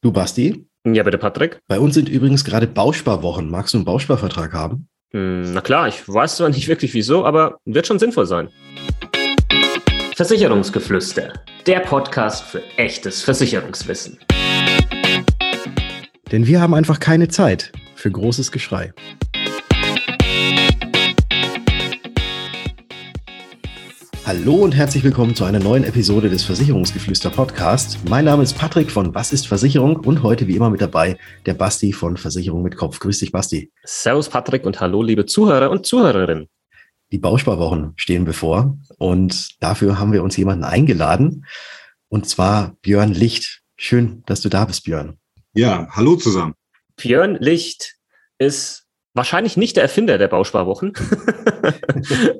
Du Basti? Ja, bitte Patrick. Bei uns sind übrigens gerade Bausparwochen. Magst du einen Bausparvertrag haben? Hm, na klar, ich weiß zwar nicht wirklich wieso, aber wird schon sinnvoll sein. Versicherungsgeflüster, der Podcast für echtes Versicherungswissen. Denn wir haben einfach keine Zeit für großes Geschrei. Hallo und herzlich willkommen zu einer neuen Episode des Versicherungsgeflüster Podcasts. Mein Name ist Patrick von Was ist Versicherung und heute wie immer mit dabei der Basti von Versicherung mit Kopf. Grüß dich, Basti. Servus, Patrick und hallo, liebe Zuhörer und Zuhörerinnen. Die Bausparwochen stehen bevor und dafür haben wir uns jemanden eingeladen und zwar Björn Licht. Schön, dass du da bist, Björn. Ja, hallo zusammen. Björn Licht ist wahrscheinlich nicht der Erfinder der Bausparwochen,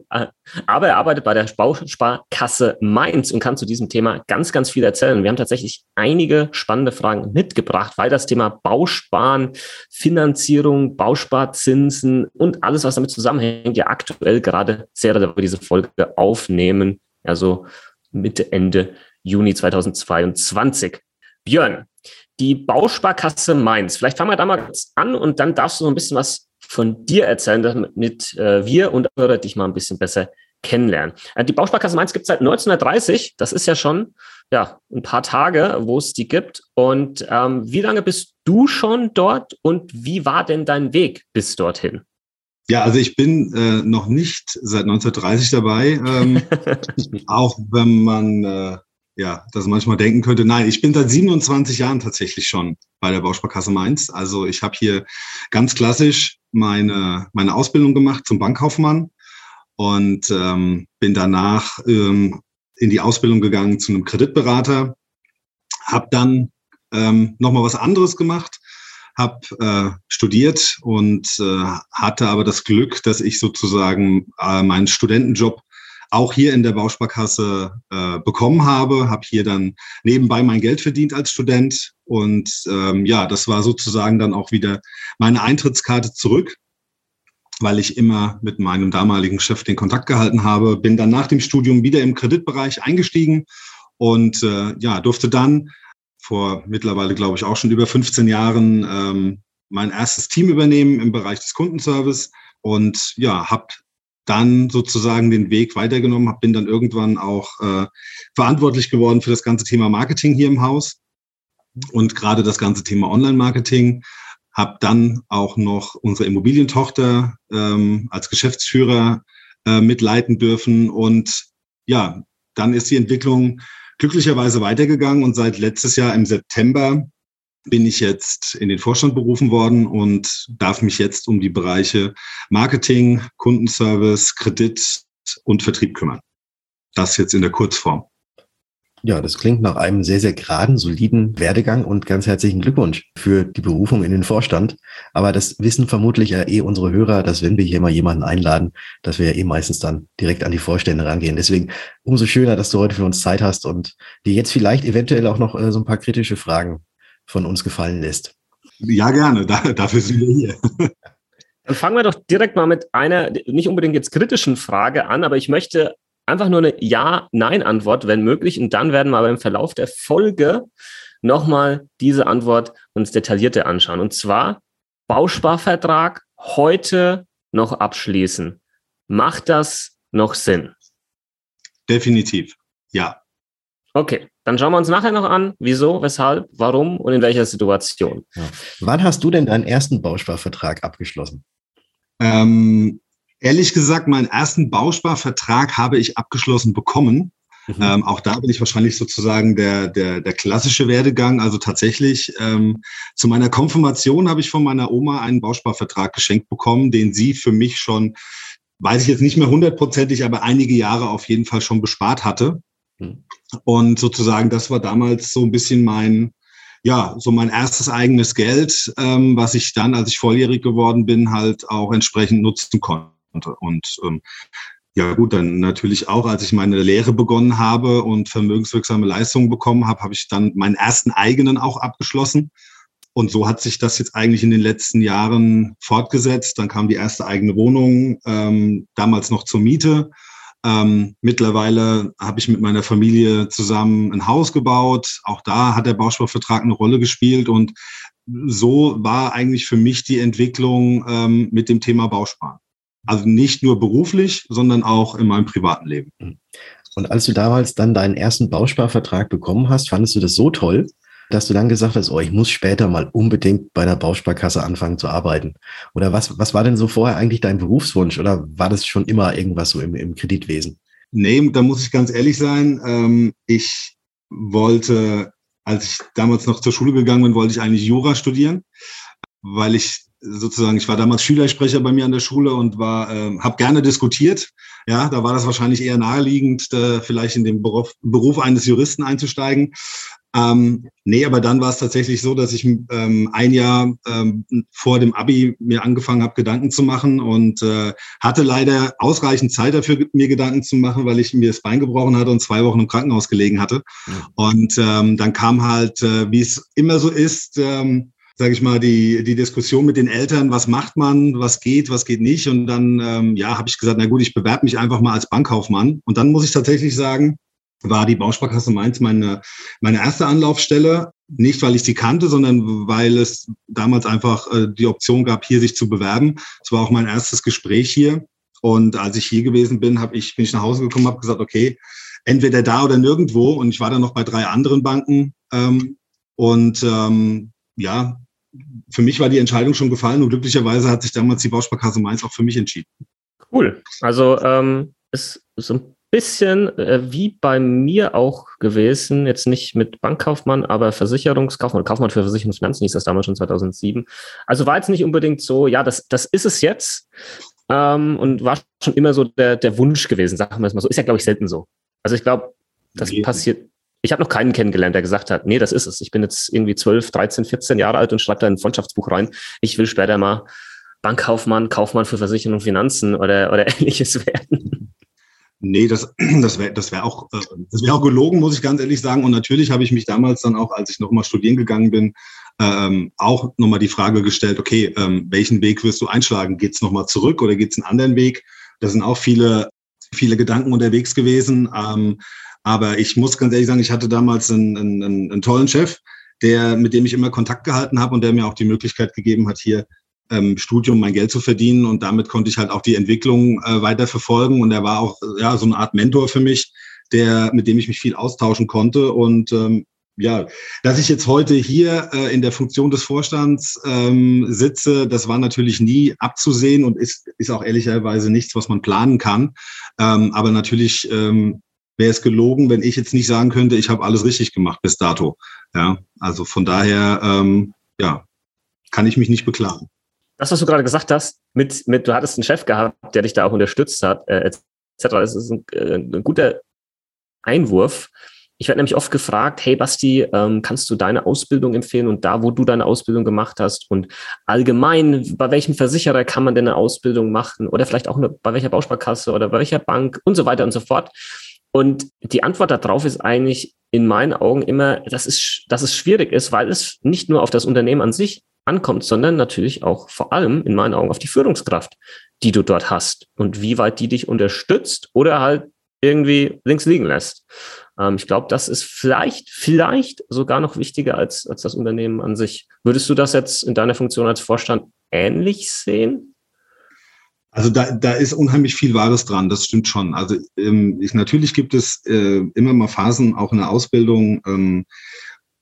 aber er arbeitet bei der Bausparkasse Mainz und kann zu diesem Thema ganz, ganz viel erzählen. Wir haben tatsächlich einige spannende Fragen mitgebracht, weil das Thema Bausparen, Finanzierung, Bausparzinsen und alles, was damit zusammenhängt, ja aktuell gerade sehr relevant diese Folge aufnehmen, also Mitte, Ende Juni 2022. Björn, die Bausparkasse Mainz. Vielleicht fangen wir da mal kurz an und dann darfst du so ein bisschen was von dir erzählen, damit äh, wir und Hörer dich mal ein bisschen besser kennenlernen. Äh, die Bausparkasse Mainz gibt es seit 1930. Das ist ja schon ja, ein paar Tage, wo es die gibt. Und ähm, wie lange bist du schon dort und wie war denn dein Weg bis dorthin? Ja, also ich bin äh, noch nicht seit 1930 dabei, ähm, auch wenn man äh, ja, das manchmal denken könnte. Nein, ich bin seit 27 Jahren tatsächlich schon bei der Bausparkasse Mainz. Also ich habe hier ganz klassisch meine, meine Ausbildung gemacht zum Bankkaufmann und ähm, bin danach ähm, in die Ausbildung gegangen zu einem Kreditberater, habe dann ähm, nochmal was anderes gemacht, habe äh, studiert und äh, hatte aber das Glück, dass ich sozusagen äh, meinen Studentenjob auch hier in der Bausparkasse äh, bekommen habe, habe hier dann nebenbei mein Geld verdient als Student und ähm, ja, das war sozusagen dann auch wieder meine Eintrittskarte zurück, weil ich immer mit meinem damaligen Chef den Kontakt gehalten habe, bin dann nach dem Studium wieder im Kreditbereich eingestiegen und äh, ja, durfte dann vor mittlerweile, glaube ich, auch schon über 15 Jahren ähm, mein erstes Team übernehmen im Bereich des Kundenservice und ja, habe dann sozusagen den Weg weitergenommen, bin dann irgendwann auch äh, verantwortlich geworden für das ganze Thema Marketing hier im Haus und gerade das ganze Thema Online-Marketing. Habe dann auch noch unsere Immobilientochter ähm, als Geschäftsführer äh, mitleiten dürfen und ja, dann ist die Entwicklung glücklicherweise weitergegangen und seit letztes Jahr im September bin ich jetzt in den Vorstand berufen worden und darf mich jetzt um die Bereiche Marketing, Kundenservice, Kredit und Vertrieb kümmern. Das jetzt in der Kurzform. Ja, das klingt nach einem sehr, sehr geraden, soliden Werdegang und ganz herzlichen Glückwunsch für die Berufung in den Vorstand. Aber das wissen vermutlich ja eh unsere Hörer, dass wenn wir hier mal jemanden einladen, dass wir ja eh meistens dann direkt an die Vorstände rangehen. Deswegen umso schöner, dass du heute für uns Zeit hast und dir jetzt vielleicht eventuell auch noch äh, so ein paar kritische Fragen von uns gefallen lässt. Ja, gerne. Da, dafür sind wir hier. Dann fangen wir doch direkt mal mit einer nicht unbedingt jetzt kritischen Frage an, aber ich möchte einfach nur eine Ja-Nein-Antwort, wenn möglich. Und dann werden wir aber im Verlauf der Folge nochmal diese Antwort uns detaillierter anschauen. Und zwar Bausparvertrag heute noch abschließen. Macht das noch Sinn? Definitiv. Ja. Okay, dann schauen wir uns nachher noch an, wieso, weshalb, warum und in welcher Situation. Ja. Wann hast du denn deinen ersten Bausparvertrag abgeschlossen? Ähm, ehrlich gesagt, meinen ersten Bausparvertrag habe ich abgeschlossen bekommen. Mhm. Ähm, auch da bin ich wahrscheinlich sozusagen der, der, der klassische Werdegang. Also tatsächlich ähm, zu meiner Konfirmation habe ich von meiner Oma einen Bausparvertrag geschenkt bekommen, den sie für mich schon, weiß ich jetzt nicht mehr hundertprozentig, aber einige Jahre auf jeden Fall schon bespart hatte. Mhm. Und sozusagen, das war damals so ein bisschen mein, ja, so mein erstes eigenes Geld, ähm, was ich dann, als ich volljährig geworden bin, halt auch entsprechend nutzen konnte. Und ähm, ja gut, dann natürlich auch, als ich meine Lehre begonnen habe und vermögenswirksame Leistungen bekommen habe, habe ich dann meinen ersten eigenen auch abgeschlossen. Und so hat sich das jetzt eigentlich in den letzten Jahren fortgesetzt. Dann kam die erste eigene Wohnung, ähm, damals noch zur Miete. Ähm, mittlerweile habe ich mit meiner Familie zusammen ein Haus gebaut. Auch da hat der Bausparvertrag eine Rolle gespielt. Und so war eigentlich für mich die Entwicklung ähm, mit dem Thema Bausparen. Also nicht nur beruflich, sondern auch in meinem privaten Leben. Und als du damals dann deinen ersten Bausparvertrag bekommen hast, fandest du das so toll, dass du dann gesagt hast, oh, ich muss später mal unbedingt bei einer Bausparkasse anfangen zu arbeiten? Oder was, was war denn so vorher eigentlich dein Berufswunsch? Oder war das schon immer irgendwas so im, im Kreditwesen? Nee, da muss ich ganz ehrlich sein. Ähm, ich wollte, als ich damals noch zur Schule gegangen bin, wollte ich eigentlich Jura studieren, weil ich sozusagen, ich war damals Schülersprecher bei mir an der Schule und war, äh, habe gerne diskutiert. Ja, da war das wahrscheinlich eher naheliegend, äh, vielleicht in den Beruf, Beruf eines Juristen einzusteigen. Ähm, nee, aber dann war es tatsächlich so, dass ich ähm, ein Jahr ähm, vor dem Abi mir angefangen habe, Gedanken zu machen und äh, hatte leider ausreichend Zeit dafür, mir Gedanken zu machen, weil ich mir das Bein gebrochen hatte und zwei Wochen im Krankenhaus gelegen hatte. Ja. Und ähm, dann kam halt, äh, wie es immer so ist, ähm, sage ich mal, die, die Diskussion mit den Eltern, was macht man, was geht, was geht nicht. Und dann, ähm, ja, habe ich gesagt, na gut, ich bewerbe mich einfach mal als Bankkaufmann. Und dann muss ich tatsächlich sagen, war die Bausparkasse Mainz meine, meine erste Anlaufstelle. Nicht, weil ich sie kannte, sondern weil es damals einfach äh, die Option gab, hier sich zu bewerben. Es war auch mein erstes Gespräch hier. Und als ich hier gewesen bin, hab ich, bin ich nach Hause gekommen, habe gesagt, okay, entweder da oder nirgendwo. Und ich war dann noch bei drei anderen Banken. Ähm, und ähm, ja, für mich war die Entscheidung schon gefallen und glücklicherweise hat sich damals die Bausparkasse Mainz auch für mich entschieden. Cool. Also ähm, ist so ein bisschen äh, wie bei mir auch gewesen, jetzt nicht mit Bankkaufmann, aber Versicherungskaufmann, Kaufmann für Versicherung und Finanzen hieß das damals schon 2007. Also war jetzt nicht unbedingt so, ja, das, das ist es jetzt ähm, und war schon immer so der, der Wunsch gewesen, sagen wir es mal so. Ist ja, glaube ich, selten so. Also ich glaube, das nee. passiert. Ich habe noch keinen kennengelernt, der gesagt hat, nee, das ist es. Ich bin jetzt irgendwie 12, 13, 14 Jahre alt und schreibe da ein Freundschaftsbuch rein. Ich will später mal Bankkaufmann, Kaufmann für Versicherung und Finanzen oder, oder ähnliches werden. Nee, das, das wäre das wär auch, äh, das wär auch gelogen, muss ich ganz ehrlich sagen. Und natürlich habe ich mich damals dann auch, als ich nochmal studieren gegangen bin, ähm, auch nochmal die Frage gestellt, okay, ähm, welchen Weg wirst du einschlagen? Geht's es nochmal zurück oder geht's einen anderen Weg? Da sind auch viele, viele Gedanken unterwegs gewesen. Ähm, aber ich muss ganz ehrlich sagen, ich hatte damals einen, einen, einen tollen Chef, der, mit dem ich immer Kontakt gehalten habe und der mir auch die Möglichkeit gegeben hat, hier ähm, Studium mein Geld zu verdienen und damit konnte ich halt auch die Entwicklung äh, weiter verfolgen und er war auch ja so eine Art Mentor für mich, der mit dem ich mich viel austauschen konnte und ähm, ja, dass ich jetzt heute hier äh, in der Funktion des Vorstands ähm, sitze, das war natürlich nie abzusehen und ist, ist auch ehrlicherweise nichts, was man planen kann. Ähm, aber natürlich ähm, wäre es gelogen, wenn ich jetzt nicht sagen könnte, ich habe alles richtig gemacht bis dato. Ja, also von daher, ähm, ja, kann ich mich nicht beklagen das, was du gerade gesagt hast, mit, mit, du hattest einen Chef gehabt, der dich da auch unterstützt hat, äh, etc. Das ist ein, äh, ein guter Einwurf. Ich werde nämlich oft gefragt, hey Basti, ähm, kannst du deine Ausbildung empfehlen und da, wo du deine Ausbildung gemacht hast und allgemein, bei welchem Versicherer kann man denn eine Ausbildung machen oder vielleicht auch eine, bei welcher Bausparkasse oder bei welcher Bank und so weiter und so fort. Und die Antwort darauf ist eigentlich in meinen Augen immer, dass es, dass es schwierig ist, weil es nicht nur auf das Unternehmen an sich ankommt, sondern natürlich auch vor allem in meinen Augen auf die Führungskraft, die du dort hast und wie weit die dich unterstützt oder halt irgendwie links liegen lässt. Ähm, ich glaube, das ist vielleicht, vielleicht sogar noch wichtiger als, als das Unternehmen an sich. Würdest du das jetzt in deiner Funktion als Vorstand ähnlich sehen? Also da, da ist unheimlich viel Wahres dran, das stimmt schon. Also ähm, ich, natürlich gibt es äh, immer mal Phasen, auch in der Ausbildung, ähm,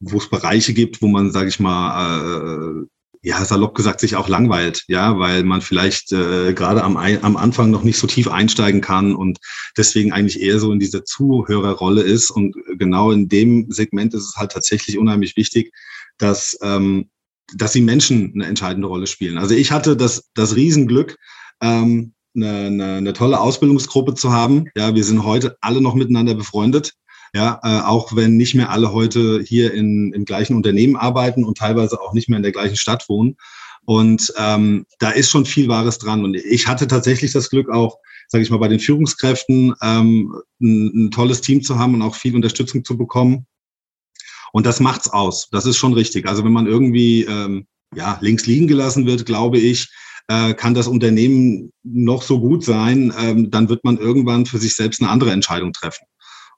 wo es Bereiche gibt, wo man, sage ich mal, äh, ja, salopp gesagt, sich auch langweilt, ja, weil man vielleicht äh, gerade am, am Anfang noch nicht so tief einsteigen kann und deswegen eigentlich eher so in dieser Zuhörerrolle ist. Und genau in dem Segment ist es halt tatsächlich unheimlich wichtig, dass, ähm, dass die Menschen eine entscheidende Rolle spielen. Also ich hatte das, das Riesenglück, ähm, eine, eine, eine tolle Ausbildungsgruppe zu haben. Ja, wir sind heute alle noch miteinander befreundet. Ja, äh, auch wenn nicht mehr alle heute hier in, im gleichen Unternehmen arbeiten und teilweise auch nicht mehr in der gleichen Stadt wohnen. Und ähm, da ist schon viel Wahres dran. Und ich hatte tatsächlich das Glück auch, sage ich mal, bei den Führungskräften ähm, ein, ein tolles Team zu haben und auch viel Unterstützung zu bekommen. Und das macht's aus. Das ist schon richtig. Also wenn man irgendwie ähm, ja links liegen gelassen wird, glaube ich, äh, kann das Unternehmen noch so gut sein, ähm, dann wird man irgendwann für sich selbst eine andere Entscheidung treffen.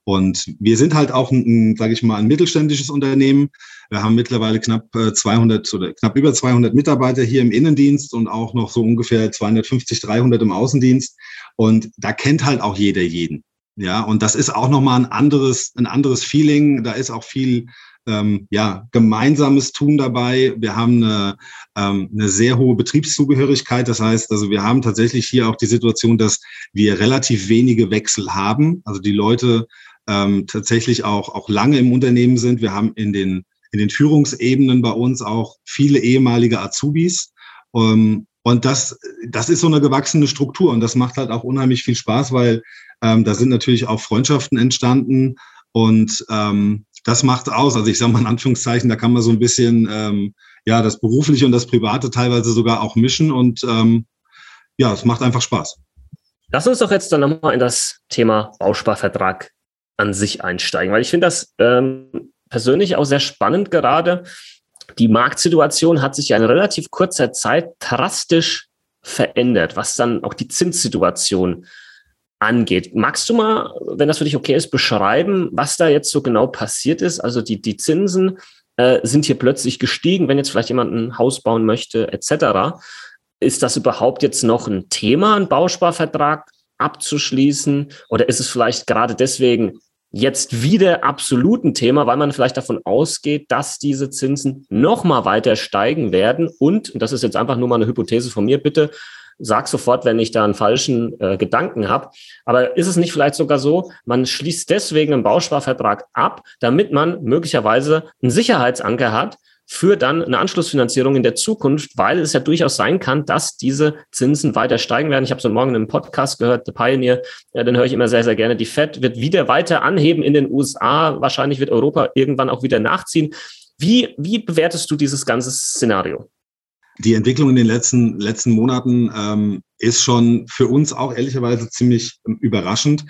Und wir sind halt auch ein, sage ich mal, ein mittelständisches Unternehmen. Wir haben mittlerweile knapp 200 äh, oder knapp über 200 Mitarbeiter hier im Innendienst und auch noch so ungefähr 250, 300 im Außendienst. Und da kennt halt auch jeder jeden. Ja, und das ist auch nochmal ein anderes, ein anderes Feeling. Da ist auch viel ähm, ja, gemeinsames Tun dabei. Wir haben eine, ähm, eine sehr hohe Betriebszugehörigkeit. Das heißt, also wir haben tatsächlich hier auch die Situation, dass wir relativ wenige Wechsel haben. Also die Leute ähm, tatsächlich auch, auch lange im Unternehmen sind. Wir haben in den, in den Führungsebenen bei uns auch viele ehemalige Azubis. Ähm, und das, das ist so eine gewachsene Struktur und das macht halt auch unheimlich viel Spaß, weil ähm, da sind natürlich auch Freundschaften entstanden und ähm, das macht aus. Also ich sage mal in Anführungszeichen, da kann man so ein bisschen ähm, ja das berufliche und das private teilweise sogar auch mischen und ähm, ja, es macht einfach Spaß. Lass uns doch jetzt dann nochmal in das Thema Bausparvertrag an sich einsteigen, weil ich finde das ähm, persönlich auch sehr spannend gerade. Die Marktsituation hat sich ja in relativ kurzer Zeit drastisch verändert, was dann auch die Zinssituation angeht. Magst du mal, wenn das für dich okay ist, beschreiben, was da jetzt so genau passiert ist? Also die, die Zinsen äh, sind hier plötzlich gestiegen, wenn jetzt vielleicht jemand ein Haus bauen möchte, etc. Ist das überhaupt jetzt noch ein Thema, einen Bausparvertrag abzuschließen? Oder ist es vielleicht gerade deswegen jetzt wieder absolut ein Thema, weil man vielleicht davon ausgeht, dass diese Zinsen noch mal weiter steigen werden und, und das ist jetzt einfach nur mal eine Hypothese von mir, bitte sag sofort, wenn ich da einen falschen äh, Gedanken habe. Aber ist es nicht vielleicht sogar so, man schließt deswegen einen Bausparvertrag ab, damit man möglicherweise einen Sicherheitsanker hat, für dann eine Anschlussfinanzierung in der Zukunft, weil es ja durchaus sein kann, dass diese Zinsen weiter steigen werden. Ich habe so morgen einen Podcast gehört, The Pioneer, ja, den höre ich immer sehr, sehr gerne. Die Fed wird wieder weiter anheben in den USA. Wahrscheinlich wird Europa irgendwann auch wieder nachziehen. Wie, wie bewertest du dieses ganze Szenario? Die Entwicklung in den letzten, letzten Monaten ähm, ist schon für uns auch ehrlicherweise ziemlich ähm, überraschend.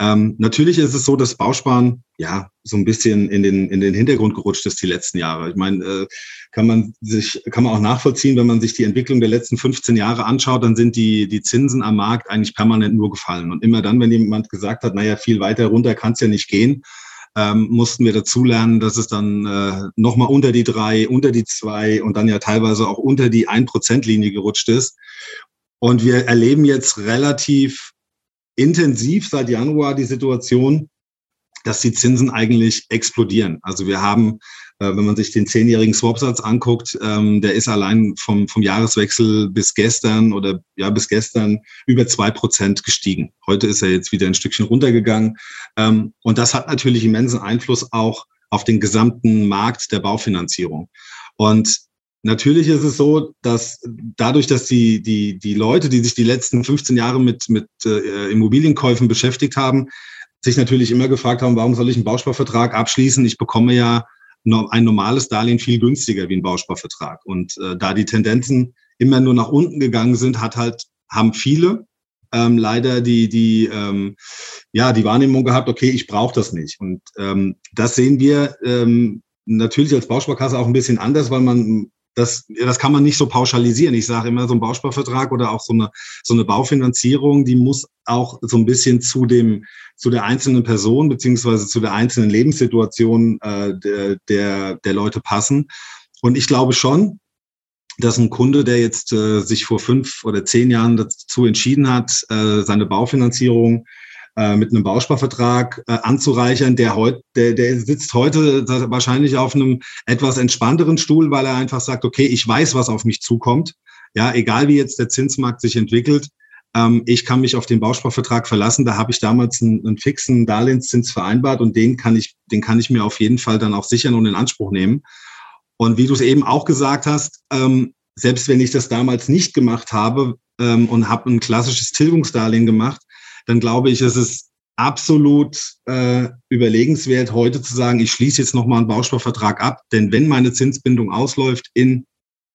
Ähm, natürlich ist es so, dass Bausparen ja so ein bisschen in den in den Hintergrund gerutscht ist die letzten Jahre. Ich meine, äh, kann man sich kann man auch nachvollziehen, wenn man sich die Entwicklung der letzten 15 Jahre anschaut, dann sind die die Zinsen am Markt eigentlich permanent nur gefallen und immer dann, wenn jemand gesagt hat, naja, viel weiter runter kann es ja nicht gehen, ähm, mussten wir dazulernen, dass es dann äh, nochmal unter die drei, unter die zwei und dann ja teilweise auch unter die ein Prozent Linie gerutscht ist. Und wir erleben jetzt relativ intensiv seit Januar die Situation, dass die Zinsen eigentlich explodieren. Also wir haben, äh, wenn man sich den zehnjährigen Swapsatz anguckt, ähm, der ist allein vom, vom Jahreswechsel bis gestern oder ja bis gestern über zwei Prozent gestiegen. Heute ist er jetzt wieder ein Stückchen runtergegangen. Ähm, und das hat natürlich immensen Einfluss auch auf den gesamten Markt der Baufinanzierung. Und Natürlich ist es so, dass dadurch, dass die, die, die Leute, die sich die letzten 15 Jahre mit, mit äh, Immobilienkäufen beschäftigt haben, sich natürlich immer gefragt haben, warum soll ich einen Bausparvertrag abschließen? Ich bekomme ja ein normales Darlehen viel günstiger wie ein Bausparvertrag. Und äh, da die Tendenzen immer nur nach unten gegangen sind, hat halt, haben viele ähm, leider die, die, ähm, ja, die Wahrnehmung gehabt, okay, ich brauche das nicht. Und ähm, das sehen wir ähm, natürlich als Bausparkasse auch ein bisschen anders, weil man das, das kann man nicht so pauschalisieren. Ich sage immer, so ein Bausparvertrag oder auch so eine, so eine Baufinanzierung, die muss auch so ein bisschen zu dem, zu der einzelnen Person beziehungsweise zu der einzelnen Lebenssituation äh, der, der, der Leute passen. Und ich glaube schon, dass ein Kunde, der jetzt äh, sich vor fünf oder zehn Jahren dazu entschieden hat, äh, seine Baufinanzierung äh, mit einem Bausparvertrag äh, anzureichern, der heute, der, der sitzt heute wahrscheinlich auf einem etwas entspannteren Stuhl, weil er einfach sagt, okay, ich weiß, was auf mich zukommt. Ja, egal wie jetzt der Zinsmarkt sich entwickelt, ähm, ich kann mich auf den Bausparvertrag verlassen. Da habe ich damals einen, einen fixen Darlehenszins vereinbart und den kann ich, den kann ich mir auf jeden Fall dann auch sichern und in Anspruch nehmen. Und wie du es eben auch gesagt hast, ähm, selbst wenn ich das damals nicht gemacht habe ähm, und habe ein klassisches Tilgungsdarlehen gemacht, dann glaube ich, ist es absolut äh, überlegenswert, heute zu sagen, ich schließe jetzt nochmal einen Bausparvertrag ab. Denn wenn meine Zinsbindung ausläuft in,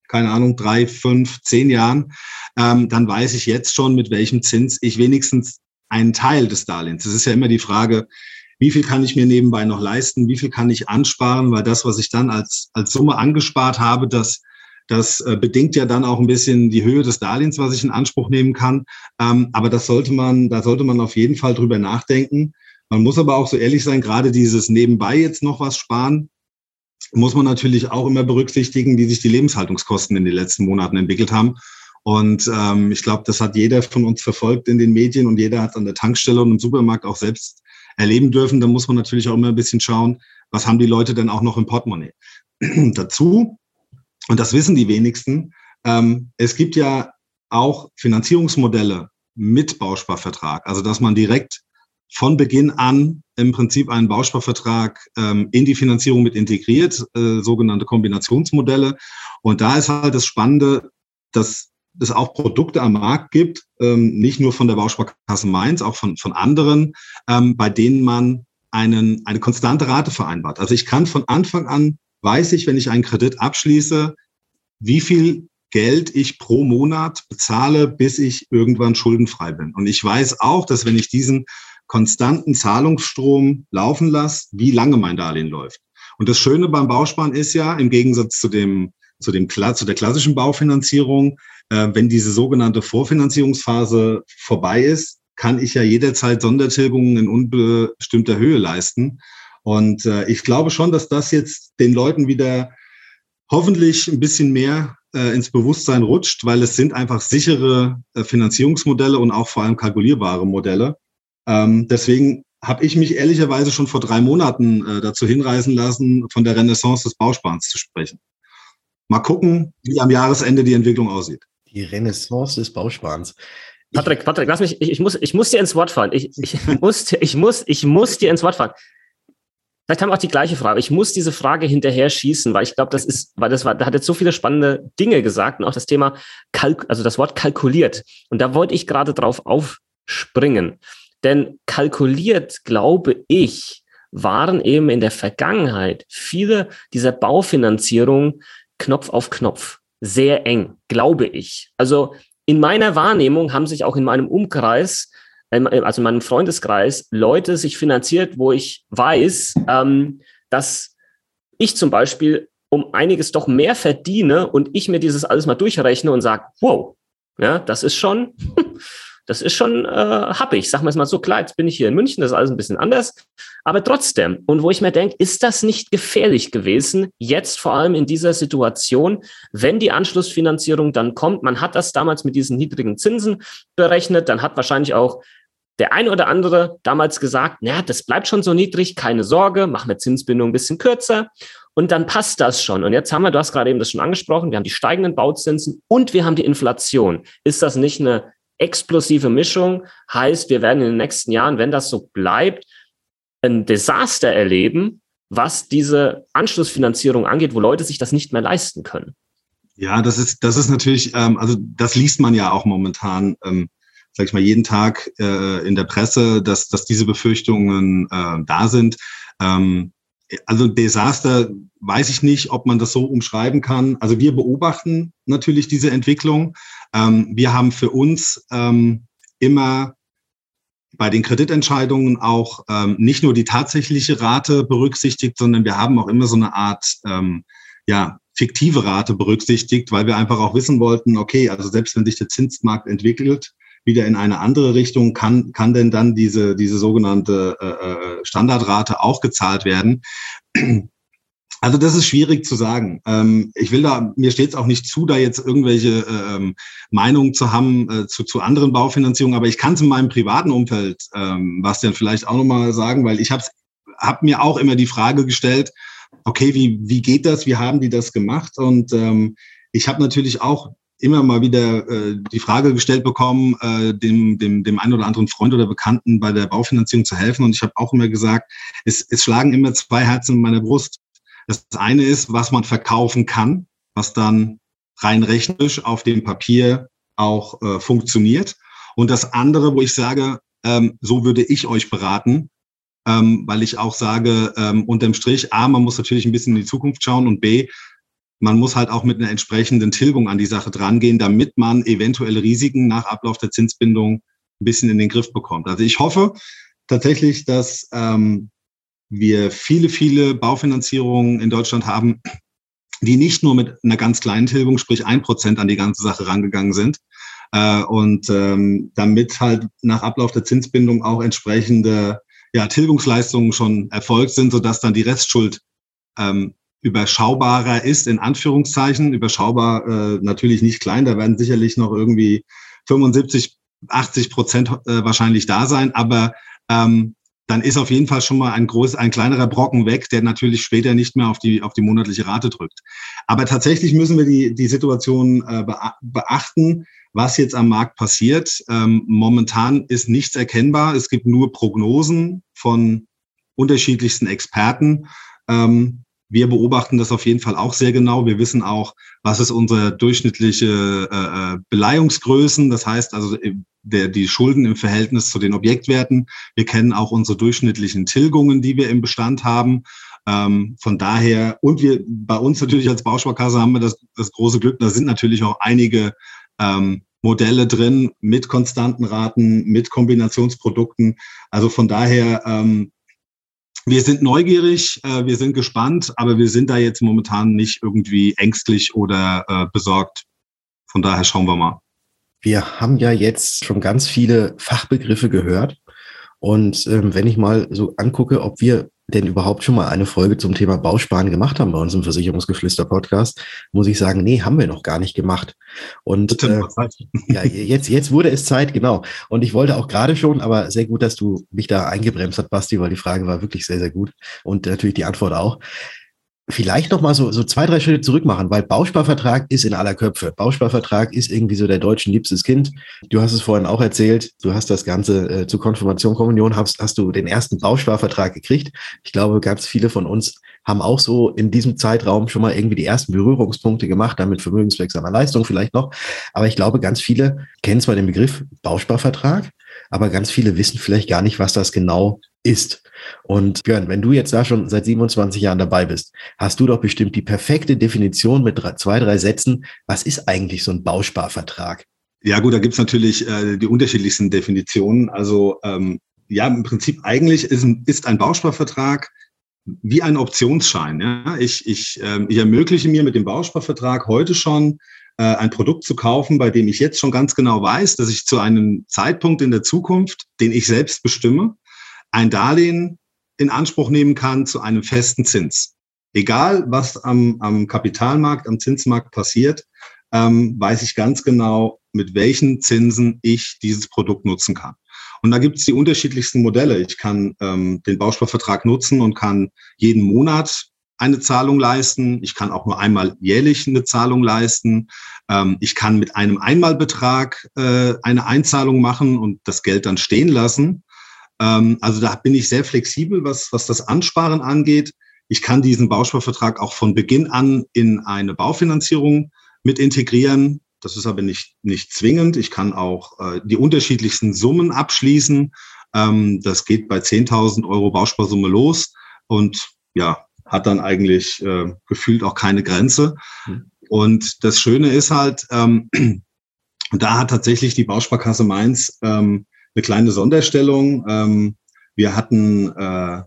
keine Ahnung, drei, fünf, zehn Jahren, ähm, dann weiß ich jetzt schon, mit welchem Zins ich wenigstens einen Teil des Darlehens. Es ist ja immer die Frage, wie viel kann ich mir nebenbei noch leisten, wie viel kann ich ansparen, weil das, was ich dann als, als Summe angespart habe, das Das äh, bedingt ja dann auch ein bisschen die Höhe des Darlehens, was ich in Anspruch nehmen kann. Ähm, aber das sollte man, da sollte man auf jeden Fall drüber nachdenken. Man muss aber auch so ehrlich sein, gerade dieses nebenbei jetzt noch was sparen, muss man natürlich auch immer berücksichtigen, wie sich die Lebenshaltungskosten in den letzten Monaten entwickelt haben. Und ähm, ich glaube, das hat jeder von uns verfolgt in den Medien und jeder hat an der Tankstelle und im Supermarkt auch selbst erleben dürfen. Da muss man natürlich auch immer ein bisschen schauen, was haben die Leute denn auch noch im Portemonnaie. Dazu und das wissen die wenigsten, ähm, es gibt ja auch Finanzierungsmodelle mit Bausparvertrag, also dass man direkt von Beginn an im Prinzip einen Bausparvertrag ähm, in die Finanzierung mit integriert, äh, sogenannte Kombinationsmodelle. Und da ist halt das Spannende, dass es auch Produkte am Markt gibt, ähm, nicht nur von der Bausparkasse Mainz, auch von, von anderen, ähm, bei denen man einen, eine konstante Rate vereinbart. Also ich kann von Anfang an weiß ich, wenn ich einen Kredit abschließe, wie viel Geld ich pro Monat bezahle, bis ich irgendwann schuldenfrei bin. Und ich weiß auch, dass wenn ich diesen konstanten Zahlungsstrom laufen lasse, wie lange mein Darlehen läuft. Und das Schöne beim Bausparen ist ja, im Gegensatz zu dem, zu dem, zu der klassischen Baufinanzierung, äh, wenn diese sogenannte Vorfinanzierungsphase vorbei ist, kann ich ja jederzeit Sondertilgungen in unbestimmter Höhe leisten. Und äh, ich glaube schon, dass das jetzt den Leuten wieder hoffentlich ein bisschen mehr äh, ins Bewusstsein rutscht, weil es sind einfach sichere äh, Finanzierungsmodelle und auch vor allem kalkulierbare Modelle. Ähm, deswegen habe ich mich ehrlicherweise schon vor drei Monaten äh, dazu hinreißen lassen, von der Renaissance des Bausparens zu sprechen. Mal gucken, wie am Jahresende die Entwicklung aussieht. Die Renaissance des Bausparens. Patrick, Patrick, lass mich, ich, ich, muss, ich muss dir ins Wort fallen. Ich, ich, muss, ich, muss, ich muss dir ins Wort fallen. Vielleicht haben wir auch die gleiche Frage. Ich muss diese Frage hinterher schießen, weil ich glaube, das ist, weil das war, da hat jetzt so viele spannende Dinge gesagt und auch das Thema, Kalk, also das Wort kalkuliert. Und da wollte ich gerade drauf aufspringen. Denn kalkuliert, glaube ich, waren eben in der Vergangenheit viele dieser Baufinanzierungen Knopf auf Knopf. Sehr eng, glaube ich. Also in meiner Wahrnehmung haben sich auch in meinem Umkreis also in meinem Freundeskreis, Leute sich finanziert, wo ich weiß, ähm, dass ich zum Beispiel um einiges doch mehr verdiene und ich mir dieses alles mal durchrechne und sage, wow, ja, das ist schon, das ist schon äh, happig. Sag mal es mal so, klar, jetzt bin ich hier in München, das ist alles ein bisschen anders, aber trotzdem. Und wo ich mir denke, ist das nicht gefährlich gewesen, jetzt vor allem in dieser Situation, wenn die Anschlussfinanzierung dann kommt, man hat das damals mit diesen niedrigen Zinsen berechnet, dann hat wahrscheinlich auch der eine oder andere damals gesagt, naja, das bleibt schon so niedrig, keine Sorge, machen wir Zinsbindung ein bisschen kürzer und dann passt das schon. Und jetzt haben wir, du hast gerade eben das schon angesprochen, wir haben die steigenden Bauzinsen und wir haben die Inflation. Ist das nicht eine explosive Mischung? Heißt, wir werden in den nächsten Jahren, wenn das so bleibt, ein Desaster erleben, was diese Anschlussfinanzierung angeht, wo Leute sich das nicht mehr leisten können. Ja, das ist, das ist natürlich, ähm, also das liest man ja auch momentan. Ähm, sag ich mal, jeden Tag äh, in der Presse, dass, dass diese Befürchtungen äh, da sind. Ähm, also Desaster weiß ich nicht, ob man das so umschreiben kann. Also wir beobachten natürlich diese Entwicklung. Ähm, wir haben für uns ähm, immer bei den Kreditentscheidungen auch ähm, nicht nur die tatsächliche Rate berücksichtigt, sondern wir haben auch immer so eine Art ähm, ja, fiktive Rate berücksichtigt, weil wir einfach auch wissen wollten, okay, also selbst wenn sich der Zinsmarkt entwickelt, wieder in eine andere Richtung, kann, kann denn dann diese, diese sogenannte äh, äh Standardrate auch gezahlt werden? Also das ist schwierig zu sagen. Ähm, ich will da, mir steht es auch nicht zu, da jetzt irgendwelche ähm, Meinungen zu haben äh, zu, zu anderen Baufinanzierungen, aber ich kann es in meinem privaten Umfeld, ähm, was dann vielleicht auch nochmal sagen, weil ich habe hab mir auch immer die Frage gestellt, okay, wie, wie geht das, wie haben die das gemacht? Und ähm, ich habe natürlich auch immer mal wieder äh, die Frage gestellt bekommen, äh, dem, dem, dem einen oder anderen Freund oder Bekannten bei der Baufinanzierung zu helfen. Und ich habe auch immer gesagt, es, es schlagen immer zwei Herzen in meiner Brust. Das eine ist, was man verkaufen kann, was dann rein rechnerisch auf dem Papier auch äh, funktioniert. Und das andere, wo ich sage, ähm, so würde ich euch beraten, ähm, weil ich auch sage, ähm, unterm Strich, A, man muss natürlich ein bisschen in die Zukunft schauen und B, man muss halt auch mit einer entsprechenden Tilgung an die Sache drangehen, damit man eventuelle Risiken nach Ablauf der Zinsbindung ein bisschen in den Griff bekommt. Also ich hoffe tatsächlich, dass ähm, wir viele, viele Baufinanzierungen in Deutschland haben, die nicht nur mit einer ganz kleinen Tilgung, sprich ein Prozent an die ganze Sache rangegangen sind. Äh, und ähm, damit halt nach Ablauf der Zinsbindung auch entsprechende ja, Tilgungsleistungen schon erfolgt sind, sodass dann die Restschuld ähm, überschaubarer ist, in Anführungszeichen. Überschaubar äh, natürlich nicht klein, da werden sicherlich noch irgendwie 75, 80 Prozent äh, wahrscheinlich da sein, aber ähm, dann ist auf jeden Fall schon mal ein groß, ein kleinerer Brocken weg, der natürlich später nicht mehr auf die, auf die monatliche Rate drückt. Aber tatsächlich müssen wir die, die Situation äh, beachten, was jetzt am Markt passiert. Ähm, momentan ist nichts erkennbar. Es gibt nur Prognosen von unterschiedlichsten Experten. Ähm, wir beobachten das auf jeden Fall auch sehr genau. Wir wissen auch, was ist unsere durchschnittliche äh, äh Beleihungsgrößen. Das heißt also äh, der, die Schulden im Verhältnis zu den Objektwerten. Wir kennen auch unsere durchschnittlichen Tilgungen, die wir im Bestand haben. Ähm, von daher, und wir bei uns natürlich als Bausparkasse haben wir das, das große Glück, da sind natürlich auch einige ähm, Modelle drin mit konstanten Raten, mit Kombinationsprodukten. Also von daher, ähm, wir sind neugierig, äh, wir sind gespannt, aber wir sind da jetzt momentan nicht irgendwie ängstlich oder äh, besorgt. Von daher schauen wir mal. Wir haben ja jetzt schon ganz viele Fachbegriffe gehört. Und ähm, wenn ich mal so angucke, ob wir denn überhaupt schon mal eine Folge zum Thema Bausparen gemacht haben bei uns im Versicherungsgeflüster-Podcast, muss ich sagen, nee, haben wir noch gar nicht gemacht. Und äh, ja, jetzt, jetzt wurde es Zeit, genau. Und ich wollte auch gerade schon, aber sehr gut, dass du mich da eingebremst hast, Basti, weil die Frage war wirklich sehr, sehr gut. Und natürlich die Antwort auch vielleicht noch mal so, so zwei, drei Schritte zurück machen, weil Bausparvertrag ist in aller Köpfe. Bausparvertrag ist irgendwie so der deutschen liebstes Kind. Du hast es vorhin auch erzählt, du hast das Ganze äh, zur Konfirmation, Kommunion, hast, hast du den ersten Bausparvertrag gekriegt. Ich glaube, ganz viele von uns haben auch so in diesem Zeitraum schon mal irgendwie die ersten Berührungspunkte gemacht, damit vermögenswirksamer Leistung vielleicht noch. Aber ich glaube, ganz viele kennen zwar den Begriff Bausparvertrag, aber ganz viele wissen vielleicht gar nicht, was das genau ist. Und Björn, wenn du jetzt da schon seit 27 Jahren dabei bist, hast du doch bestimmt die perfekte Definition mit drei, zwei, drei Sätzen. Was ist eigentlich so ein Bausparvertrag? Ja gut, da gibt's natürlich äh, die unterschiedlichsten Definitionen. Also ähm, ja, im Prinzip eigentlich ist, ist ein Bausparvertrag wie ein Optionsschein. Ja? Ich, ich, ähm, ich ermögliche mir mit dem Bausparvertrag heute schon äh, ein Produkt zu kaufen, bei dem ich jetzt schon ganz genau weiß, dass ich zu einem Zeitpunkt in der Zukunft, den ich selbst bestimme, ein Darlehen in Anspruch nehmen kann zu einem festen Zins. Egal, was am, am Kapitalmarkt, am Zinsmarkt passiert, ähm, weiß ich ganz genau, mit welchen Zinsen ich dieses Produkt nutzen kann. Und da gibt es die unterschiedlichsten Modelle. Ich kann ähm, den Bausparvertrag nutzen und kann jeden Monat eine Zahlung leisten. Ich kann auch nur einmal jährlich eine Zahlung leisten. Ähm, ich kann mit einem Einmalbetrag äh, eine Einzahlung machen und das Geld dann stehen lassen. Ähm, also da bin ich sehr flexibel, was, was das Ansparen angeht. Ich kann diesen Bausparvertrag auch von Beginn an in eine Baufinanzierung mit integrieren. Das ist aber nicht, nicht zwingend. Ich kann auch äh, die unterschiedlichsten Summen abschließen. Ähm, das geht bei 10.000 Euro Bausparsumme los und ja, hat dann eigentlich äh, gefühlt auch keine Grenze. Mhm. Und das Schöne ist halt, ähm, da hat tatsächlich die Bausparkasse Mainz ähm, eine kleine Sonderstellung. Ähm, wir hatten äh,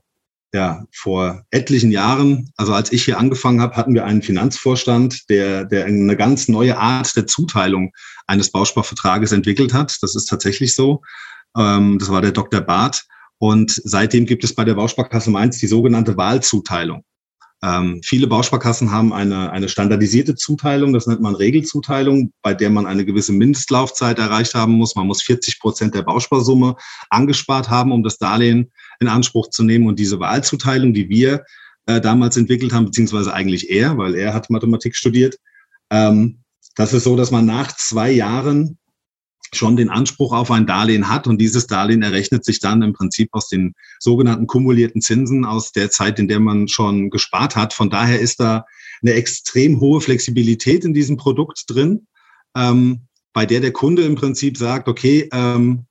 ja vor etlichen Jahren, also als ich hier angefangen habe, hatten wir einen Finanzvorstand, der, der eine ganz neue Art der Zuteilung eines Bausparvertrages entwickelt hat. Das ist tatsächlich so. Ähm, das war der Dr. Barth. Und seitdem gibt es bei der Bausparkasse Mainz die sogenannte Wahlzuteilung. Ähm, viele Bausparkassen haben eine, eine standardisierte Zuteilung, das nennt man Regelzuteilung, bei der man eine gewisse Mindestlaufzeit erreicht haben muss. Man muss 40 Prozent der Bausparsumme angespart haben, um das Darlehen in Anspruch zu nehmen. Und diese Wahlzuteilung, die wir äh, damals entwickelt haben, beziehungsweise eigentlich er, weil er hat Mathematik studiert, ähm, das ist so, dass man nach zwei Jahren schon den Anspruch auf ein Darlehen hat und dieses Darlehen errechnet sich dann im Prinzip aus den sogenannten kumulierten Zinsen aus der Zeit, in der man schon gespart hat. Von daher ist da eine extrem hohe Flexibilität in diesem Produkt drin, ähm, bei der der Kunde im Prinzip sagt, okay, ähm,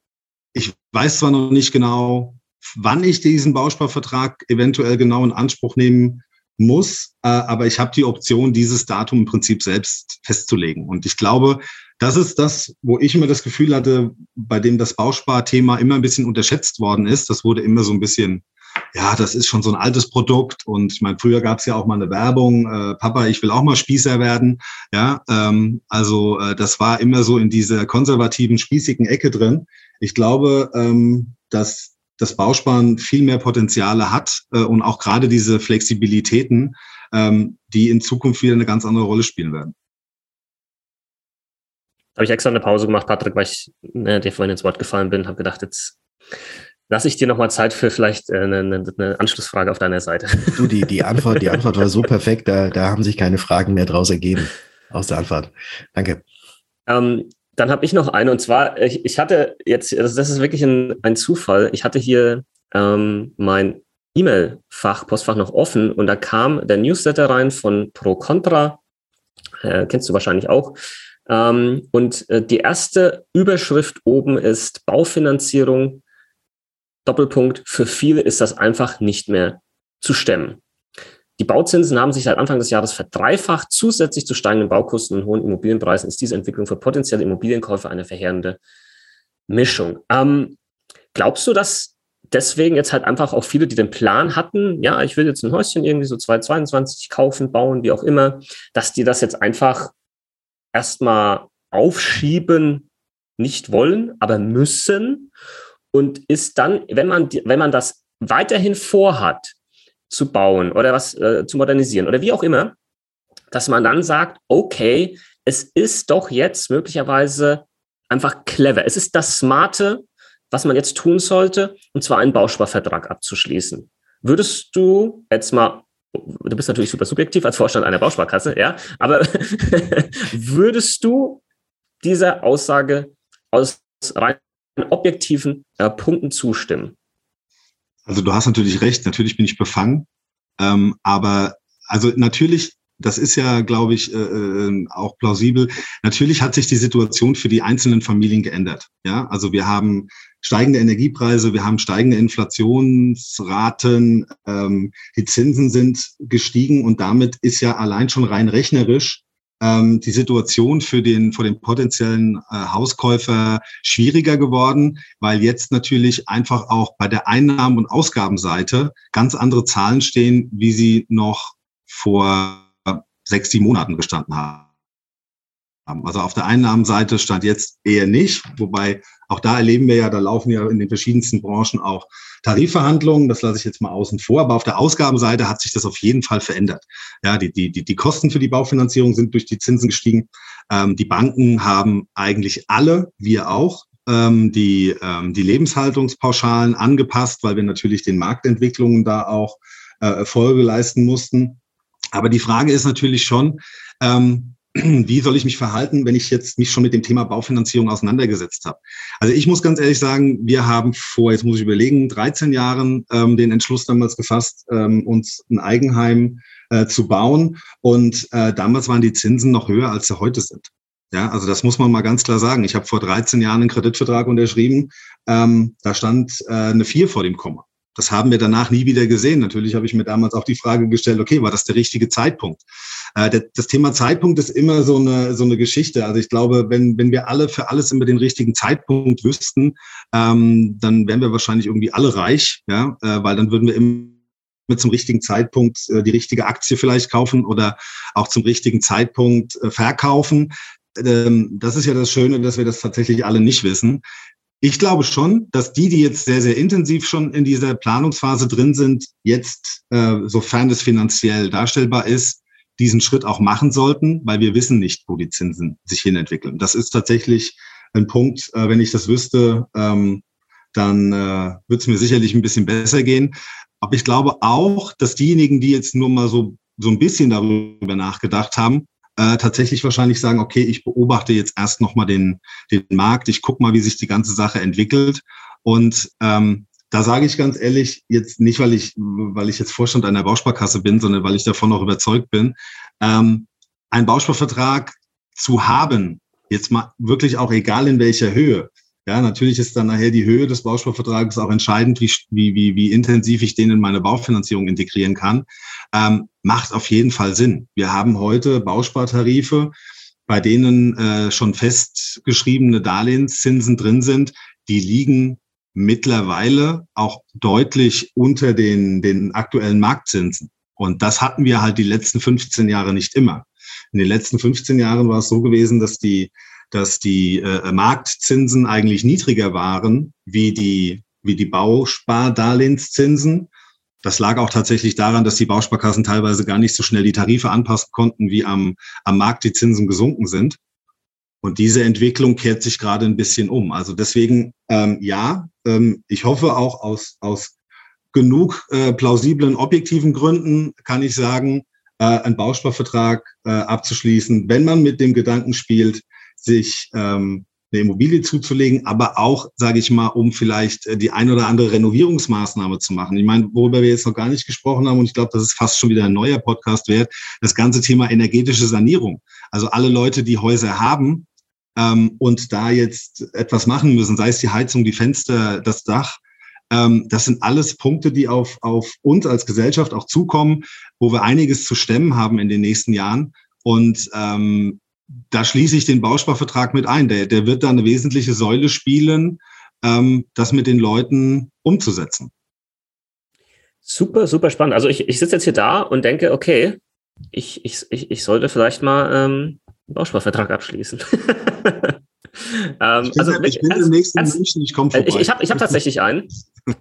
ich weiß zwar noch nicht genau, wann ich diesen Bausparvertrag eventuell genau in Anspruch nehmen muss, äh, aber ich habe die Option, dieses Datum im Prinzip selbst festzulegen. Und ich glaube, das ist das, wo ich immer das Gefühl hatte, bei dem das Bausparthema immer ein bisschen unterschätzt worden ist. Das wurde immer so ein bisschen ja, das ist schon so ein altes Produkt und ich meine, früher gab es ja auch mal eine Werbung, äh, Papa, ich will auch mal Spießer werden. Ja, ähm, also äh, das war immer so in dieser konservativen, spießigen Ecke drin. Ich glaube, ähm, dass das Bausparen viel mehr Potenziale hat äh, und auch gerade diese Flexibilitäten, ähm, die in Zukunft wieder eine ganz andere Rolle spielen werden. Habe ich extra eine Pause gemacht, Patrick, weil ich ne, dir vorhin ins Wort gefallen bin, habe gedacht, jetzt lasse ich dir nochmal Zeit für vielleicht äh, eine, eine, Anschlussfrage auf deiner Seite. Du, die, die, Antwort, die Antwort war so perfekt, da, da haben sich keine Fragen mehr draus ergeben aus der Antwort. Danke. Ähm, dann habe ich noch eine und zwar, ich, ich hatte jetzt, das, das ist wirklich ein, ein Zufall, ich hatte hier ähm, mein E-Mail-Fach, Postfach noch offen und da kam der Newsletter rein von Pro Contra, äh, kennst du wahrscheinlich auch. Ähm, und äh, die erste Überschrift oben ist Baufinanzierung, Doppelpunkt, für viele ist das einfach nicht mehr zu stemmen. Die Bauzinsen haben sich seit Anfang des Jahres verdreifacht. Zusätzlich zu steigenden Baukosten und hohen Immobilienpreisen ist diese Entwicklung für potenzielle Immobilienkäufer eine verheerende Mischung. Ähm, glaubst du, dass deswegen jetzt halt einfach auch viele, die den Plan hatten, ja, ich will jetzt ein Häuschen irgendwie so 2022 kaufen, bauen, wie auch immer, dass die das jetzt einfach erstmal aufschieben nicht wollen, aber müssen und ist dann, wenn man, wenn man das weiterhin vorhat, zu bauen oder was äh, zu modernisieren oder wie auch immer, dass man dann sagt, okay, es ist doch jetzt möglicherweise einfach clever. Es ist das Smarte, was man jetzt tun sollte, und zwar einen Bausparvertrag abzuschließen. Würdest du jetzt mal, du bist natürlich super subjektiv als Vorstand einer Bausparkasse, ja, aber würdest du dieser Aussage aus rein objektiven äh, Punkten zustimmen? Also du hast natürlich recht, natürlich bin ich befangen, ähm, aber also natürlich, das ist ja, glaube ich, äh, äh, auch plausibel. Natürlich hat sich die Situation für die einzelnen Familien geändert. Ja, also wir haben steigende Energiepreise, wir haben steigende Inflationsraten, ähm, die Zinsen sind gestiegen und damit ist ja allein schon rein rechnerisch ähm, die Situation für den, für den potenziellen äh, Hauskäufer schwieriger geworden, weil jetzt natürlich einfach auch bei der Einnahmen- und Ausgabenseite ganz andere Zahlen stehen, wie sie noch vor sechs, sieben Monaten gestanden haben. Also auf der Einnahmenseite stand jetzt eher nicht, wobei auch da erleben wir ja, da laufen ja in den verschiedensten Branchen auch Tarifverhandlungen, das lasse ich jetzt mal außen vor, aber auf der Ausgabenseite hat sich das auf jeden Fall verändert. Ja, die, die, die, die Kosten für die Baufinanzierung sind durch die Zinsen gestiegen. Ähm, die Banken haben eigentlich alle, wir auch, ähm, die, ähm, die Lebenshaltungspauschalen angepasst, weil wir natürlich den Marktentwicklungen da auch äh, Folge leisten mussten. Aber die Frage ist natürlich schon, ähm, wie soll ich mich verhalten, wenn ich jetzt mich schon mit dem Thema Baufinanzierung auseinandergesetzt habe? Also ich muss ganz ehrlich sagen, wir haben vor, jetzt muss ich überlegen, 13 Jahren ähm, den Entschluss damals gefasst, ähm, uns ein Eigenheim äh, zu bauen. Und äh, damals waren die Zinsen noch höher, als sie heute sind. Ja, also das muss man mal ganz klar sagen. Ich habe vor 13 Jahren einen Kreditvertrag unterschrieben. Ähm, da stand äh, eine 4 vor dem Komma. Das haben wir danach nie wieder gesehen. Natürlich habe ich mir damals auch die Frage gestellt, okay, war das der richtige Zeitpunkt? Äh, das Thema Zeitpunkt ist immer so eine, so eine Geschichte. Also ich glaube, wenn, wenn wir alle für alles immer den richtigen Zeitpunkt wüssten, ähm, dann wären wir wahrscheinlich irgendwie alle reich, ja, äh, weil dann würden wir immer mit zum richtigen Zeitpunkt äh, die richtige Aktie vielleicht kaufen oder auch zum richtigen Zeitpunkt verkaufen. Ähm, das ist ja das Schöne, dass wir das tatsächlich alle nicht wissen. Ich glaube schon, dass die, die jetzt sehr, sehr intensiv schon in dieser Planungsphase drin sind, jetzt, äh, sofern es finanziell darstellbar ist, diesen Schritt auch machen sollten, weil wir wissen nicht, wo die Zinsen sich hinentwickeln. Das ist tatsächlich ein Punkt, äh, wenn ich das wüsste, ähm, dann äh, wird es mir sicherlich ein bisschen besser gehen. Aber ich glaube auch, dass diejenigen, die jetzt nur mal so, so ein bisschen darüber nachgedacht haben, äh, tatsächlich wahrscheinlich sagen, okay, ich beobachte jetzt erst nochmal den, den Markt, ich gucke mal, wie sich die ganze Sache entwickelt. Und ähm, da sage ich ganz ehrlich, jetzt nicht, weil ich, weil ich jetzt Vorstand einer Bausparkasse bin, sondern weil ich davon auch überzeugt bin, ähm, einen Bausparvertrag zu haben, jetzt mal wirklich auch egal in welcher Höhe, ja, natürlich ist dann nachher die Höhe des Bausparvertrages auch entscheidend, wie, wie, wie intensiv ich den in meine Baufinanzierung integrieren kann. Ähm, macht auf jeden Fall Sinn. Wir haben heute Bauspartarife, bei denen äh, schon festgeschriebene Darlehenszinsen drin sind, die liegen mittlerweile auch deutlich unter den, den aktuellen Marktzinsen. Und das hatten wir halt die letzten 15 Jahre nicht immer. In den letzten 15 Jahren war es so gewesen, dass die, dass die äh, Marktzinsen eigentlich niedriger waren wie die, wie die Bauspardarlehenszinsen. Das lag auch tatsächlich daran, dass die Bausparkassen teilweise gar nicht so schnell die Tarife anpassen konnten, wie am, am Markt die Zinsen gesunken sind. Und diese Entwicklung kehrt sich gerade ein bisschen um. Also deswegen, ähm, ja, ähm, ich hoffe auch aus, aus genug äh, plausiblen, objektiven Gründen kann ich sagen, äh, einen Bausparvertrag äh, abzuschließen, wenn man mit dem Gedanken spielt, sich ähm, eine Immobilie zuzulegen, aber auch, sage ich mal, um vielleicht äh, die ein oder andere Renovierungsmaßnahme zu machen. Ich meine, worüber wir jetzt noch gar nicht gesprochen haben, und ich glaube, das ist fast schon wieder ein neuer Podcast wert, das ganze Thema energetische Sanierung. Also alle Leute, die Häuser haben ähm, und da jetzt etwas machen müssen, sei es die Heizung, die Fenster, das Dach, ähm, das sind alles Punkte, die auf, auf uns als Gesellschaft auch zukommen, wo wir einiges zu stemmen haben in den nächsten Jahren. Und ähm, da schließe ich den Bausparvertrag mit ein. Der, der wird da eine wesentliche Säule spielen, ähm, das mit den Leuten umzusetzen. Super, super spannend. Also ich, ich sitze jetzt hier da und denke, okay, ich, ich, ich, ich sollte vielleicht mal ähm, einen Bausparvertrag abschließen. ähm, ich bin, also, ich bin im nächsten ganz, München, ich komme vorbei. Ich, ich habe ich hab tatsächlich einen.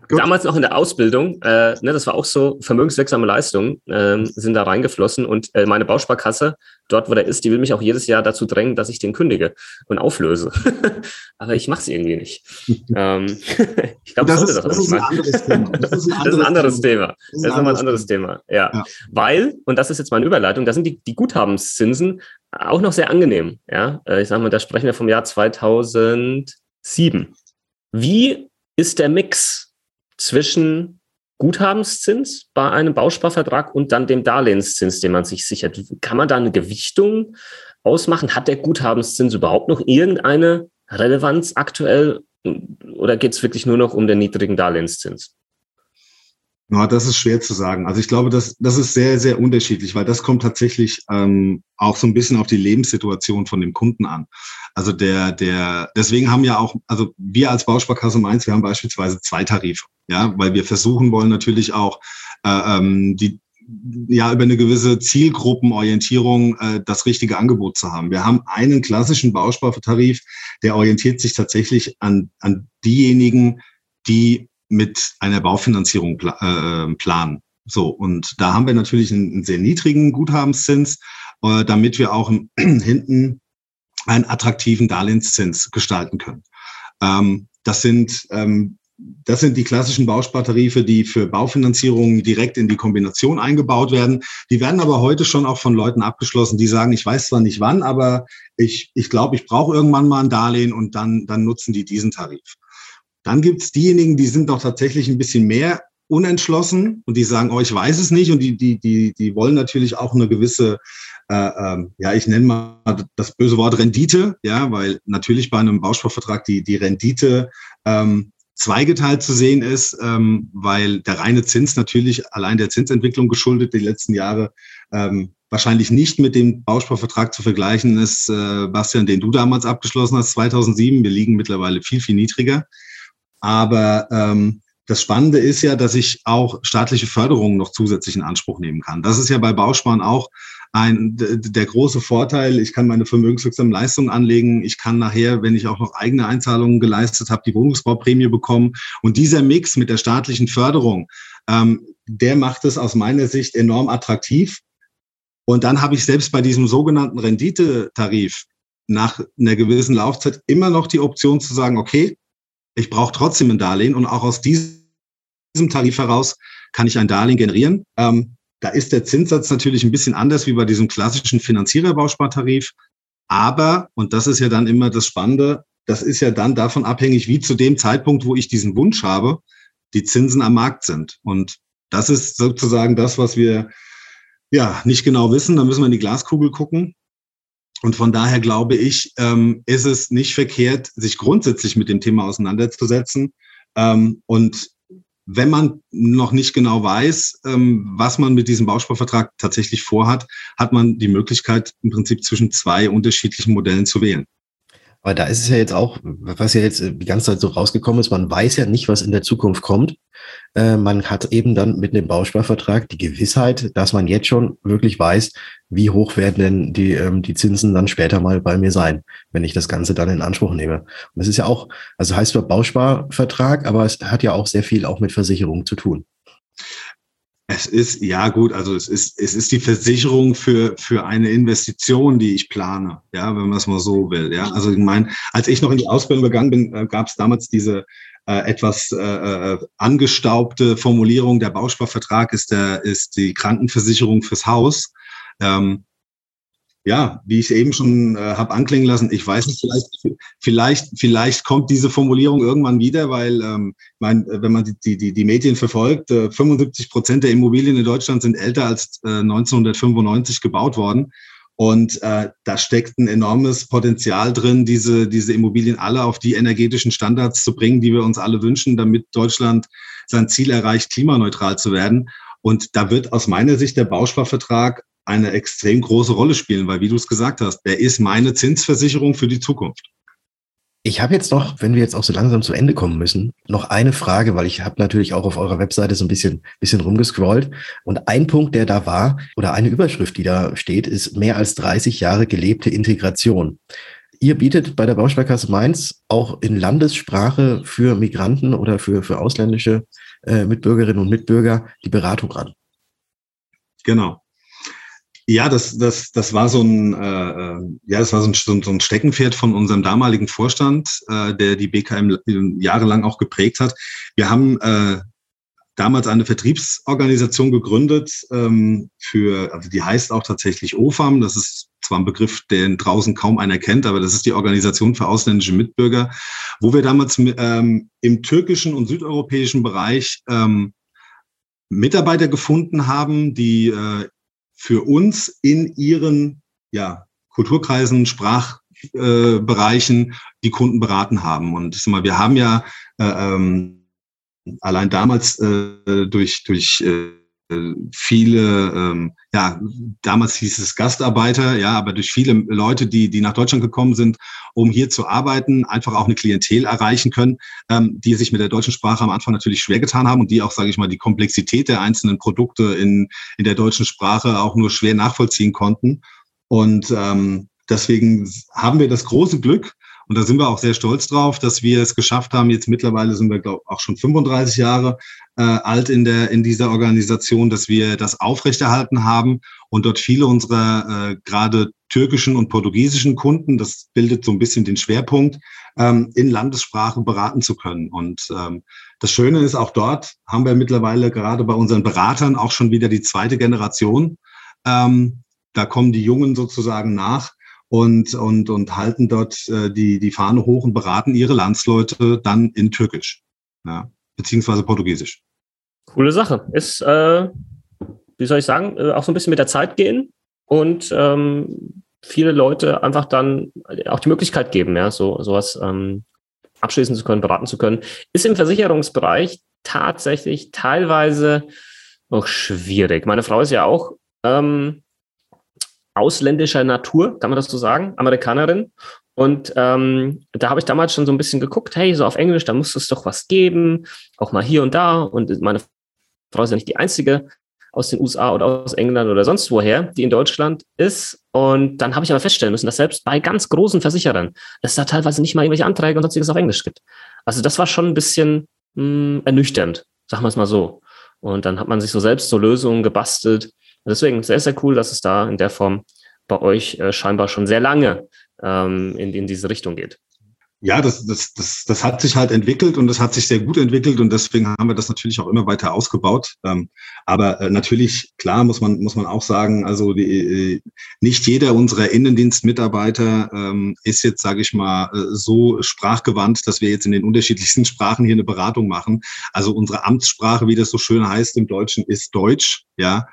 Damals noch in der Ausbildung, äh, ne, das war auch so, vermögenswirksame Leistungen äh, sind da reingeflossen und äh, meine Bausparkasse, dort wo der ist, die will mich auch jedes Jahr dazu drängen, dass ich den kündige und auflöse. Aber ich mache es irgendwie nicht. ähm, ich glaube, das, das, das, ist ein anderes Thema. Das ist ein anderes Thema. Das ist nochmal ein anderes Thema. Ja. ja. Weil, und das ist jetzt meine Überleitung, da sind die, die Guthabenszinsen auch noch sehr angenehm. Ja, äh, ich sage mal, da sprechen wir vom Jahr 2007. Wie ist der Mix zwischen Guthabenszins bei einem Bausparvertrag und dann dem Darlehenszins, den man sich sichert. Kann man da eine Gewichtung ausmachen? Hat der Guthabenszins überhaupt noch irgendeine Relevanz aktuell oder geht es wirklich nur noch um den niedrigen Darlehenszins? Ja, das ist schwer zu sagen. Also ich glaube, das, das ist sehr, sehr unterschiedlich, weil das kommt tatsächlich ähm, auch so ein bisschen auf die Lebenssituation von dem Kunden an. Also der, der, deswegen haben ja auch, also wir als Bausparkasse Mainz, wir haben beispielsweise zwei Tarife, ja, weil wir versuchen wollen natürlich auch äh, ähm, die, ja, über eine gewisse Zielgruppenorientierung äh, das richtige Angebot zu haben. Wir haben einen klassischen Bauspartarif, der orientiert sich tatsächlich an, an diejenigen, die mit einer Baufinanzierung pla äh, planen. So, und da haben wir natürlich einen, einen sehr niedrigen Guthabenszins, äh, damit wir auch hinten einen attraktiven Darlehenszins gestalten können. Ähm, das sind ähm, das sind die klassischen Bauspartarife, die für Baufinanzierungen direkt in die Kombination eingebaut werden. Die werden aber heute schon auch von Leuten abgeschlossen, die sagen, ich weiß zwar nicht wann, aber ich, ich glaube, ich brauche irgendwann mal ein Darlehen und dann, dann nutzen die diesen Tarif. Dann gibt es diejenigen, die sind doch tatsächlich ein bisschen mehr unentschlossen und die sagen, oh, ich weiß es nicht und die, die, die, die wollen natürlich auch eine gewisse, äh, ähm, ja, ich nenne mal das böse Wort Rendite, ja, weil natürlich bei einem Bausparvertrag die, die Rendite ähm, zweigeteilt zu sehen ist, ähm, weil der reine Zins natürlich allein der Zinsentwicklung geschuldet die letzten Jahre ähm, wahrscheinlich nicht mit dem Bausparvertrag zu vergleichen ist, äh, Bastian, den du damals abgeschlossen hast, 2007. Wir liegen mittlerweile viel, viel niedriger. Aber ähm, das Spannende ist ja, dass ich auch staatliche Förderungen noch zusätzlich in Anspruch nehmen kann. Das ist ja bei Bausparen auch ein, der große Vorteil. Ich kann meine vermögenswirksamen Leistungen anlegen. Ich kann nachher, wenn ich auch noch eigene Einzahlungen geleistet habe, die Wohnungsbauprämie bekommen. Und dieser Mix mit der staatlichen Förderung, ähm, der macht es aus meiner Sicht enorm attraktiv. Und dann habe ich selbst bei diesem sogenannten Renditetarif nach einer gewissen Laufzeit immer noch die Option zu sagen, okay, ich brauche trotzdem ein Darlehen und auch aus diesem Tarif heraus kann ich ein Darlehen generieren. Ähm, da ist der Zinssatz natürlich ein bisschen anders wie bei diesem klassischen Finanziererbausspartarif. Aber, und das ist ja dann immer das Spannende, das ist ja dann davon abhängig, wie zu dem Zeitpunkt, wo ich diesen Wunsch habe, die Zinsen am Markt sind. Und das ist sozusagen das, was wir ja nicht genau wissen. Da müssen wir in die Glaskugel gucken. Und von daher glaube ich, ähm, ist es nicht verkehrt, sich grundsätzlich mit dem Thema auseinanderzusetzen. Ähm, und wenn man noch nicht genau weiß, ähm, was man mit diesem Bausparvertrag tatsächlich vorhat, hat man die Möglichkeit, im Prinzip zwischen zwei unterschiedlichen Modellen zu wählen. Aber da ist es ja jetzt auch, was ja jetzt die ganze Zeit so rausgekommen ist, man weiß ja nicht, was in der Zukunft kommt. Äh, man hat eben dann mit dem Bausparvertrag die Gewissheit, dass man jetzt schon wirklich weiß, wie hoch werden denn die, ähm, die Zinsen dann später mal bei mir sein, wenn ich das Ganze dann in Anspruch nehme. Und das ist ja auch, also heißt zwar Bausparvertrag, aber es hat ja auch sehr viel auch mit Versicherung zu tun. Es ist, ja gut, also es ist, es ist die Versicherung für, für eine Investition, die ich plane, ja, wenn man es mal so will. Ja, also ich meine, als ich noch in die Ausbildung gegangen bin, äh, gab es damals diese äh, etwas äh, äh, angestaubte Formulierung, der Bausparvertrag ist der, ist die Krankenversicherung fürs Haus. Ähm, ja, wie ich eben schon äh, habe anklingen lassen, ich weiß nicht, vielleicht, vielleicht, vielleicht kommt diese Formulierung irgendwann wieder, weil ähm, mein, wenn man die, die, die Medien verfolgt, äh, 75 Prozent der Immobilien in Deutschland sind älter als äh, 1995 gebaut worden. Und äh, da steckt ein enormes Potenzial drin, diese, diese Immobilien alle auf die energetischen Standards zu bringen, die wir uns alle wünschen, damit Deutschland sein Ziel erreicht, klimaneutral zu werden. Und da wird aus meiner Sicht der Bausparvertrag eine extrem große Rolle spielen, weil wie du es gesagt hast, der ist meine Zinsversicherung für die Zukunft. Ich habe jetzt noch, wenn wir jetzt auch so langsam zu Ende kommen müssen, noch eine Frage, weil ich habe natürlich auch auf eurer Webseite so ein bisschen, bisschen rumgescrollt. Und ein Punkt, der da war, oder eine Überschrift, die da steht, ist mehr als 30 Jahre gelebte Integration. Ihr bietet bei der Bausparkasse Mainz auch in Landessprache für Migranten oder für, für ausländische äh, Mitbürgerinnen und Mitbürger die Beratung an. Genau. Ja, das, das, das war so ein, äh, äh, ja, das war so ein, so ein Steckenpferd von unserem damaligen Vorstand, äh, der die BKM jahrelang auch geprägt hat. Wir haben äh, damals eine Vertriebsorganisation gegründet ähm, für, also die heißt auch tatsächlich OFAM. Das ist zwar ein Begriff, den draußen kaum einer kennt, aber das ist die Organisation für ausländische Mitbürger, wo wir damals ähm, im türkischen und südeuropäischen Bereich ähm, Mitarbeiter gefunden haben, die äh, für uns in ihren ja, Kulturkreisen, Sprachbereichen äh, die Kunden beraten haben. Und mal, wir haben ja äh, ähm, allein damals äh, durch, durch äh, viele, ähm, ja, damals hieß es Gastarbeiter, ja, aber durch viele Leute, die, die nach Deutschland gekommen sind, um hier zu arbeiten, einfach auch eine Klientel erreichen können, ähm, die sich mit der deutschen Sprache am Anfang natürlich schwer getan haben und die auch, sage ich mal, die Komplexität der einzelnen Produkte in, in der deutschen Sprache auch nur schwer nachvollziehen konnten. Und ähm, deswegen haben wir das große Glück, und da sind wir auch sehr stolz drauf, dass wir es geschafft haben. Jetzt mittlerweile sind wir, glaube auch schon 35 Jahre äh, alt in, der, in dieser Organisation, dass wir das aufrechterhalten haben und dort viele unserer äh, gerade türkischen und portugiesischen Kunden, das bildet so ein bisschen den Schwerpunkt, ähm, in Landessprache beraten zu können. Und ähm, das Schöne ist, auch dort haben wir mittlerweile gerade bei unseren Beratern auch schon wieder die zweite Generation. Ähm, da kommen die Jungen sozusagen nach und, und, und halten dort äh, die, die Fahne hoch und beraten ihre Landsleute dann in Türkisch, ja, beziehungsweise Portugiesisch. Coole Sache. Ist, äh, wie soll ich sagen, äh, auch so ein bisschen mit der Zeit gehen und ähm, viele Leute einfach dann auch die Möglichkeit geben, ja, so sowas ähm, abschließen zu können, beraten zu können. Ist im Versicherungsbereich tatsächlich teilweise auch schwierig. Meine Frau ist ja auch ähm, ausländischer Natur, kann man das so sagen, Amerikanerin. Und ähm, da habe ich damals schon so ein bisschen geguckt, hey, so auf Englisch, da muss es doch was geben, auch mal hier und da. Und meine Frau ist ja nicht die einzige aus den USA oder aus England oder sonst woher, die in Deutschland ist. Und dann habe ich aber feststellen müssen, dass selbst bei ganz großen Versicherern es da teilweise nicht mal irgendwelche Anträge und sonstiges auf Englisch gibt. Also das war schon ein bisschen mh, hm, ernüchternd, sagen wir es mal so. Und dann hat man sich so selbst so Lösungen gebastelt, deswegen sehr, sehr cool, dass es da in der Form bei euch äh, scheinbar schon sehr lange ähm, in, in diese Richtung geht. Ja, das, das, das, das hat sich halt entwickelt und das hat sich sehr gut entwickelt und deswegen haben wir das natürlich auch immer weiter ausgebaut. Ähm, aber äh, natürlich, klar, muss man, muss man auch sagen, also die, äh, nicht jeder unserer Innendienstmitarbeiter ähm, ist jetzt, sage ich mal, äh, so sprachgewandt, dass wir jetzt in den unterschiedlichsten Sprachen hier eine Beratung machen. Also unsere Amtssprache, wie das so schön heißt im Deutschen, ist Deutsch, ja.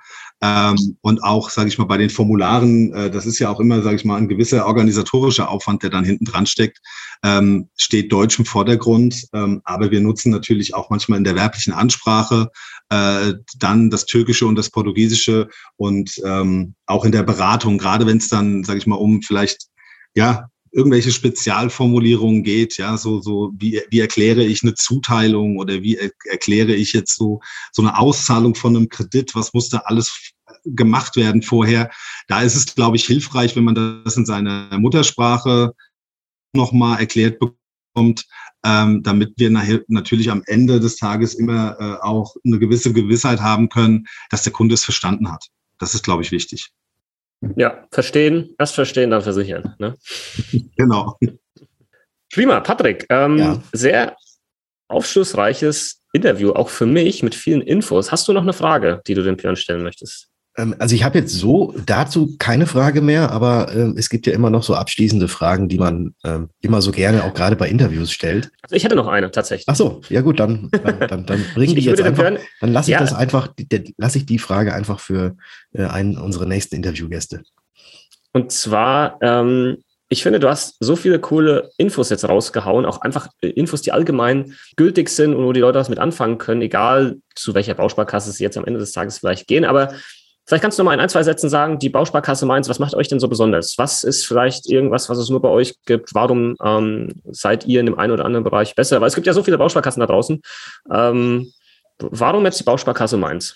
Ähm, und auch, sage ich mal, bei den Formularen, äh, das ist ja auch immer, sage ich mal, ein gewisser organisatorischer Aufwand, der dann hinten dran steckt, ähm, steht Deutsch im Vordergrund. Ähm, aber wir nutzen natürlich auch manchmal in der werblichen Ansprache äh, dann das Türkische und das Portugiesische und ähm, auch in der Beratung, gerade wenn es dann, sage ich mal, um vielleicht ja irgendwelche Spezialformulierungen geht, ja, so, so, wie, wie erkläre ich eine Zuteilung oder wie er, erkläre ich jetzt so, so eine Auszahlung von einem Kredit, was muss da alles gemacht werden vorher. Da ist es, glaube ich, hilfreich, wenn man das in seiner Muttersprache nochmal erklärt bekommt, ähm, damit wir nachher natürlich am Ende des Tages immer äh, auch eine gewisse Gewissheit haben können, dass der Kunde es verstanden hat. Das ist, glaube ich, wichtig. Ja, verstehen, erst verstehen, dann versichern. Ne? genau. Prima, Patrick. Ähm, ja. Sehr aufschlussreiches Interview, auch für mich mit vielen Infos. Hast du noch eine Frage, die du dem Björn stellen möchtest? Ähm, also ich habe jetzt so dazu keine Frage mehr, aber äh, es gibt ja immer noch so abschließende Fragen, die man äh, immer so gerne auch gerade bei Interviews stellt. Also ich hätte noch eine tatsächlich. Ach so, ja gut, dann dann, dann, dann bringen die jetzt einfach, hören, dann lasse ich ja. das einfach, lasse ich die Frage einfach für äh, einen unserer nächsten Interviewgäste. Und zwar, ähm, ich finde, du hast so viele coole Infos jetzt rausgehauen, auch einfach äh, Infos, die allgemein gültig sind und wo die Leute was mit anfangen können, egal zu welcher Bausparkasse sie jetzt am Ende des Tages vielleicht gehen. Aber Vielleicht kannst du noch mal in ein, zwei Sätzen sagen, die Bausparkasse Mainz, was macht euch denn so besonders? Was ist vielleicht irgendwas, was es nur bei euch gibt? Warum ähm, seid ihr in dem einen oder anderen Bereich besser? Weil es gibt ja so viele Bausparkassen da draußen. Ähm, warum jetzt die Bausparkasse Mainz?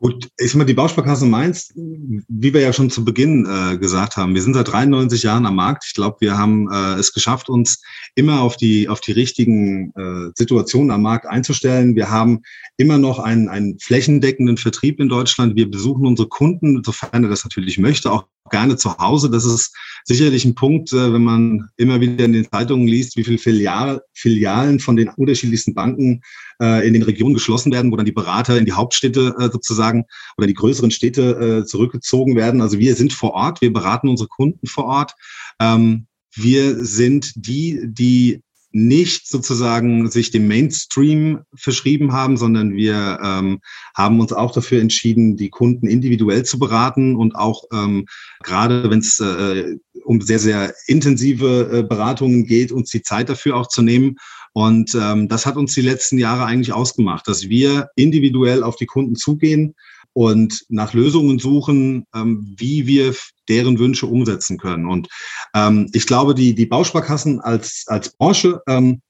Gut, ich sag mal, die Bausparkasse Mainz, wie wir ja schon zu Beginn äh, gesagt haben, wir sind seit 93 Jahren am Markt. Ich glaube, wir haben äh, es geschafft, uns immer auf die, auf die richtigen äh, Situationen am Markt einzustellen. Wir haben immer noch einen, einen flächendeckenden Vertrieb in Deutschland. Wir besuchen unsere Kunden, sofern er das natürlich möchte, auch gerne zu Hause. Das ist sicherlich ein Punkt, äh, wenn man immer wieder in den Zeitungen liest, wie viele Filial, Filialen von den unterschiedlichsten Banken äh, in den Regionen geschlossen werden, wo dann die Berater in die Hauptstädte äh, sozusagen oder die größeren Städte zurückgezogen werden. Also wir sind vor Ort, wir beraten unsere Kunden vor Ort. Ähm, wir sind die, die nicht sozusagen sich dem Mainstream verschrieben haben, sondern wir ähm, haben uns auch dafür entschieden, die Kunden individuell zu beraten und auch ähm, gerade wenn es äh, um sehr, sehr intensive äh, Beratungen geht, uns die Zeit dafür auch zu nehmen. Und ähm, das hat uns die letzten Jahre eigentlich ausgemacht, dass wir individuell auf die Kunden zugehen, und nach Lösungen suchen, ähm, wie wir deren Wünsche umsetzen können. Und ähm, ich glaube, die, die Bausparkassen als, als Branche ähm,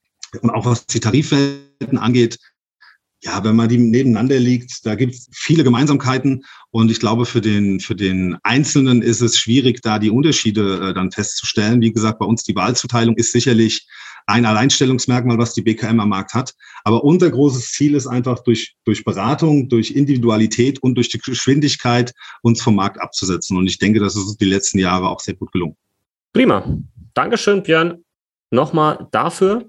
und auch was die Tarifwelten angeht, ja, wenn man die nebeneinander liegt, da gibt es viele Gemeinsamkeiten und ich glaube, für den, für den Einzelnen ist es schwierig, da die Unterschiede äh, dann festzustellen. Wie gesagt, bei uns die Wahlzuteilung ist sicherlich ein Alleinstellungsmerkmal, was die BKM am Markt hat. Aber unser großes Ziel ist einfach durch, durch Beratung, durch Individualität und durch die Geschwindigkeit uns vom Markt abzusetzen. Und ich denke, das ist uns die letzten Jahre auch sehr gut gelungen. Prima. Dankeschön, Björn nochmal dafür.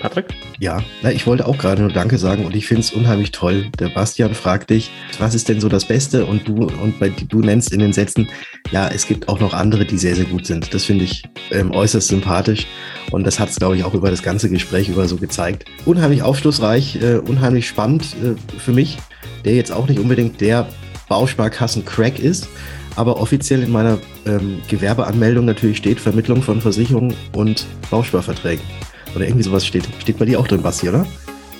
Patrick? Ja, na, ich wollte auch gerade nur Danke sagen und ich finde es unheimlich toll. Der Bastian fragt dich, was ist denn so das Beste? Und du, und bei, du nennst in den Sätzen, ja, es gibt auch noch andere, die sehr, sehr gut sind. Das finde ich ähm, äußerst sympathisch und das hat es, glaube ich, auch über das ganze Gespräch über so gezeigt. Unheimlich aufschlussreich, äh, unheimlich spannend äh, für mich, der jetzt auch nicht unbedingt der Bausparkassen-Crack ist, aber offiziell in meiner ähm, Gewerbeanmeldung natürlich steht Vermittlung von Versicherungen und Bausparverträgen. Oder irgendwie sowas steht. Steht bei dir auch drin, Basti, oder?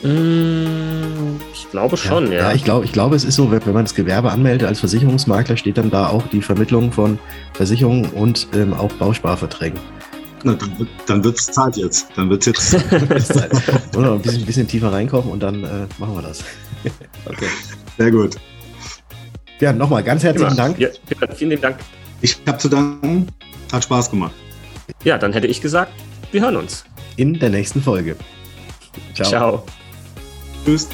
Mm, ich glaube schon, ja. Ja, ja ich glaube, ich glaube, es ist so, wenn man das Gewerbe anmeldet als Versicherungsmakler, steht dann da auch die Vermittlung von Versicherungen und ähm, auch Bausparverträgen. Na, dann, wird es Zeit jetzt. Dann wird es jetzt Zeit. Oder ein bisschen, bisschen tiefer reinkommen und dann äh, machen wir das. okay. Sehr gut. Ja, nochmal ganz herzlichen Dank. Ja, vielen lieben Dank. Ich habe zu danken. Hat Spaß gemacht. Ja, dann hätte ich gesagt, wir hören uns. In der nächsten Folge. Ciao. Ciao. Tschüss.